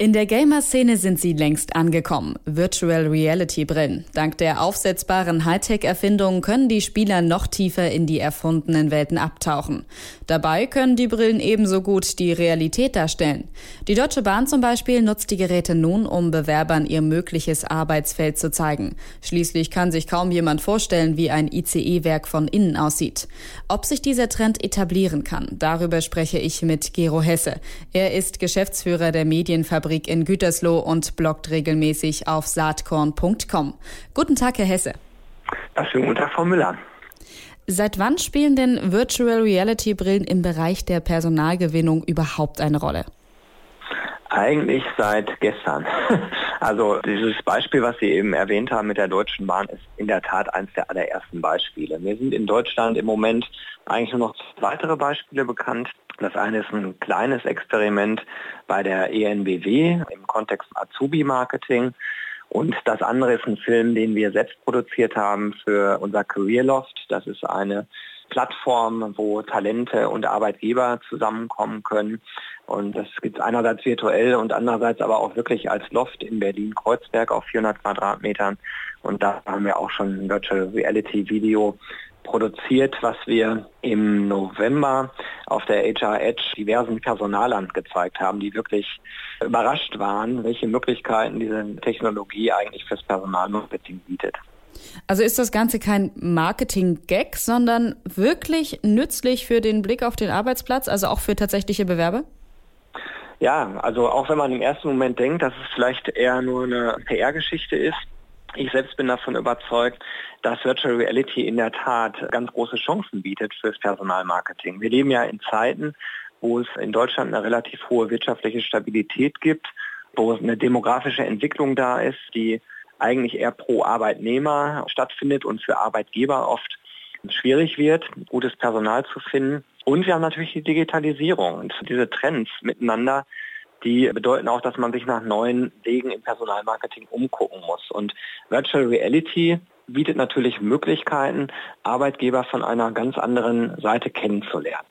In der Gamer-Szene sind sie längst angekommen. Virtual Reality Brillen. Dank der aufsetzbaren Hightech-Erfindungen können die Spieler noch tiefer in die erfundenen Welten abtauchen. Dabei können die Brillen ebenso gut die Realität darstellen. Die Deutsche Bahn zum Beispiel nutzt die Geräte nun, um Bewerbern ihr mögliches Arbeitsfeld zu zeigen. Schließlich kann sich kaum jemand vorstellen, wie ein ICE-Werk von innen aussieht. Ob sich dieser Trend etablieren kann, darüber spreche ich mit Gero Hesse. Er ist Geschäftsführer der Medienfabrik Fabrik in Gütersloh und bloggt regelmäßig auf saatkorn.com. Guten Tag, Herr Hesse. Ja, schönen guten Tag, Frau Müller. Seit wann spielen denn Virtual Reality Brillen im Bereich der Personalgewinnung überhaupt eine Rolle? Eigentlich seit gestern. Also dieses Beispiel, was Sie eben erwähnt haben mit der Deutschen Bahn, ist in der Tat eines der allerersten Beispiele. Mir sind in Deutschland im Moment eigentlich nur noch weitere Beispiele bekannt. Das eine ist ein kleines Experiment bei der ENBW im Kontext Azubi-Marketing. Und das andere ist ein Film, den wir selbst produziert haben für unser Career Loft. Das ist eine Plattform, wo Talente und Arbeitgeber zusammenkommen können. Und das gibt es einerseits virtuell und andererseits aber auch wirklich als Loft in Berlin-Kreuzberg auf 400 Quadratmetern. Und da haben wir auch schon ein Virtual Reality Video produziert, was wir im November auf der HR Edge diversen Personalern gezeigt haben, die wirklich überrascht waren, welche Möglichkeiten diese Technologie eigentlich fürs Personalmarketing bietet. Also ist das Ganze kein Marketing-Gag, sondern wirklich nützlich für den Blick auf den Arbeitsplatz, also auch für tatsächliche Bewerber? Ja, also auch wenn man im ersten Moment denkt, dass es vielleicht eher nur eine PR-Geschichte ist, ich selbst bin davon überzeugt, dass Virtual Reality in der Tat ganz große Chancen bietet fürs Personalmarketing. Wir leben ja in Zeiten, wo es in Deutschland eine relativ hohe wirtschaftliche Stabilität gibt, wo eine demografische Entwicklung da ist, die eigentlich eher pro Arbeitnehmer stattfindet und für Arbeitgeber oft schwierig wird, gutes Personal zu finden. Und wir haben natürlich die Digitalisierung und diese Trends miteinander, die bedeuten auch, dass man sich nach neuen Wegen im Personalmarketing umgucken muss. Und Virtual Reality bietet natürlich Möglichkeiten, Arbeitgeber von einer ganz anderen Seite kennenzulernen.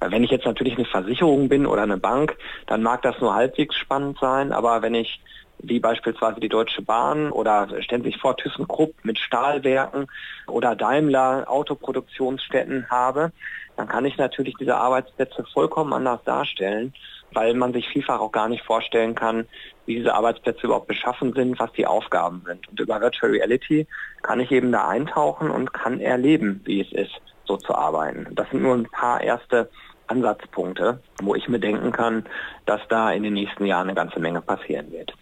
Wenn ich jetzt natürlich eine Versicherung bin oder eine Bank, dann mag das nur halbwegs spannend sein, aber wenn ich wie beispielsweise die Deutsche Bahn oder stellen sich vor ThyssenKrupp mit Stahlwerken oder Daimler Autoproduktionsstätten habe, dann kann ich natürlich diese Arbeitsplätze vollkommen anders darstellen, weil man sich vielfach auch gar nicht vorstellen kann, wie diese Arbeitsplätze überhaupt beschaffen sind, was die Aufgaben sind. Und über Virtual Reality kann ich eben da eintauchen und kann erleben, wie es ist, so zu arbeiten. Das sind nur ein paar erste Ansatzpunkte, wo ich mir denken kann, dass da in den nächsten Jahren eine ganze Menge passieren wird.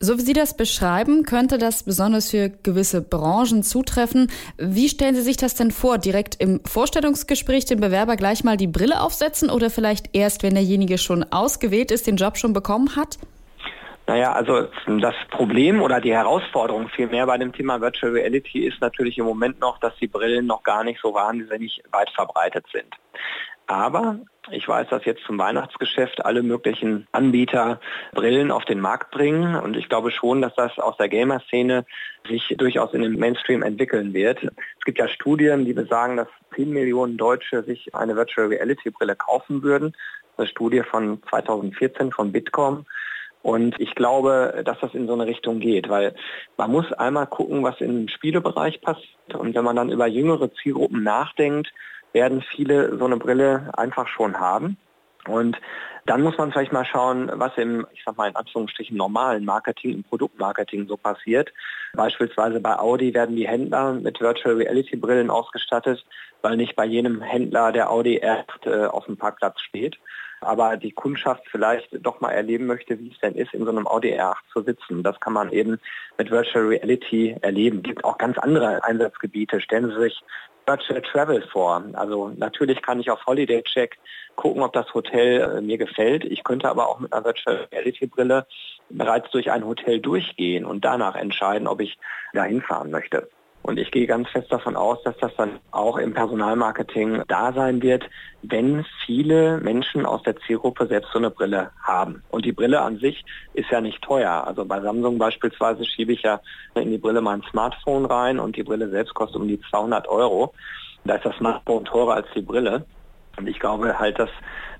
So wie Sie das beschreiben, könnte das besonders für gewisse Branchen zutreffen. Wie stellen Sie sich das denn vor? Direkt im Vorstellungsgespräch dem Bewerber gleich mal die Brille aufsetzen oder vielleicht erst, wenn derjenige schon ausgewählt ist, den Job schon bekommen hat? Naja, also das Problem oder die Herausforderung vielmehr bei dem Thema Virtual Reality ist natürlich im Moment noch, dass die Brillen noch gar nicht so wahnsinnig weit verbreitet sind. Aber ich weiß, dass jetzt zum Weihnachtsgeschäft alle möglichen Anbieter Brillen auf den Markt bringen und ich glaube schon, dass das aus der Gamer-Szene sich durchaus in den Mainstream entwickeln wird. Es gibt ja Studien, die besagen, dass 10 Millionen Deutsche sich eine Virtual Reality Brille kaufen würden. Eine Studie von 2014 von Bitkom. Und ich glaube, dass das in so eine Richtung geht, weil man muss einmal gucken, was im Spielebereich passiert. Und wenn man dann über jüngere Zielgruppen nachdenkt, werden viele so eine Brille einfach schon haben. Und dann muss man vielleicht mal schauen, was im, ich sag mal in Anführungsstrichen, normalen Marketing, im Produktmarketing so passiert. Beispielsweise bei Audi werden die Händler mit Virtual Reality Brillen ausgestattet, weil nicht bei jedem Händler der Audi erst äh, auf dem Parkplatz steht. Aber die Kundschaft vielleicht doch mal erleben möchte, wie es denn ist, in so einem Audi R8 zu sitzen. Das kann man eben mit Virtual Reality erleben. Es gibt auch ganz andere Einsatzgebiete. Stellen Sie sich Virtual Travel vor. Also natürlich kann ich auf Holiday Check gucken, ob das Hotel äh, mir gefällt. Ich könnte aber auch mit einer Virtual Reality Brille bereits durch ein Hotel durchgehen und danach entscheiden, ob ich da hinfahren möchte. Und ich gehe ganz fest davon aus, dass das dann auch im Personalmarketing da sein wird, wenn viele Menschen aus der Zielgruppe selbst so eine Brille haben. Und die Brille an sich ist ja nicht teuer. Also bei Samsung beispielsweise schiebe ich ja in die Brille mein Smartphone rein und die Brille selbst kostet um die 200 Euro. Da ist das Smartphone teurer als die Brille. Und ich glaube halt, dass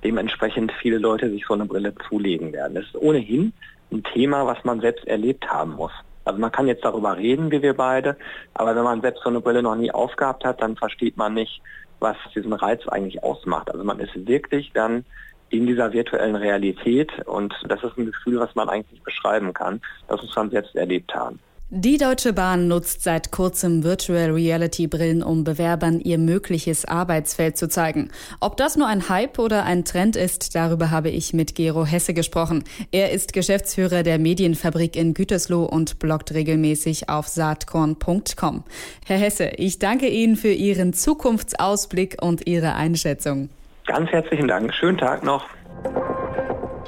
dementsprechend viele Leute sich so eine Brille zulegen werden. Das ist ohnehin ein Thema, was man selbst erlebt haben muss. Also man kann jetzt darüber reden, wie wir beide, aber wenn man selbst so eine Brille noch nie aufgehabt hat, dann versteht man nicht, was diesen Reiz eigentlich ausmacht. Also man ist wirklich dann in dieser virtuellen Realität und das ist ein Gefühl, was man eigentlich nicht beschreiben kann. Das muss man selbst erlebt haben. Die Deutsche Bahn nutzt seit kurzem Virtual Reality Brillen, um Bewerbern ihr mögliches Arbeitsfeld zu zeigen. Ob das nur ein Hype oder ein Trend ist, darüber habe ich mit Gero Hesse gesprochen. Er ist Geschäftsführer der Medienfabrik in Gütersloh und bloggt regelmäßig auf saatkorn.com. Herr Hesse, ich danke Ihnen für Ihren Zukunftsausblick und Ihre Einschätzung. Ganz herzlichen Dank. Schönen Tag noch.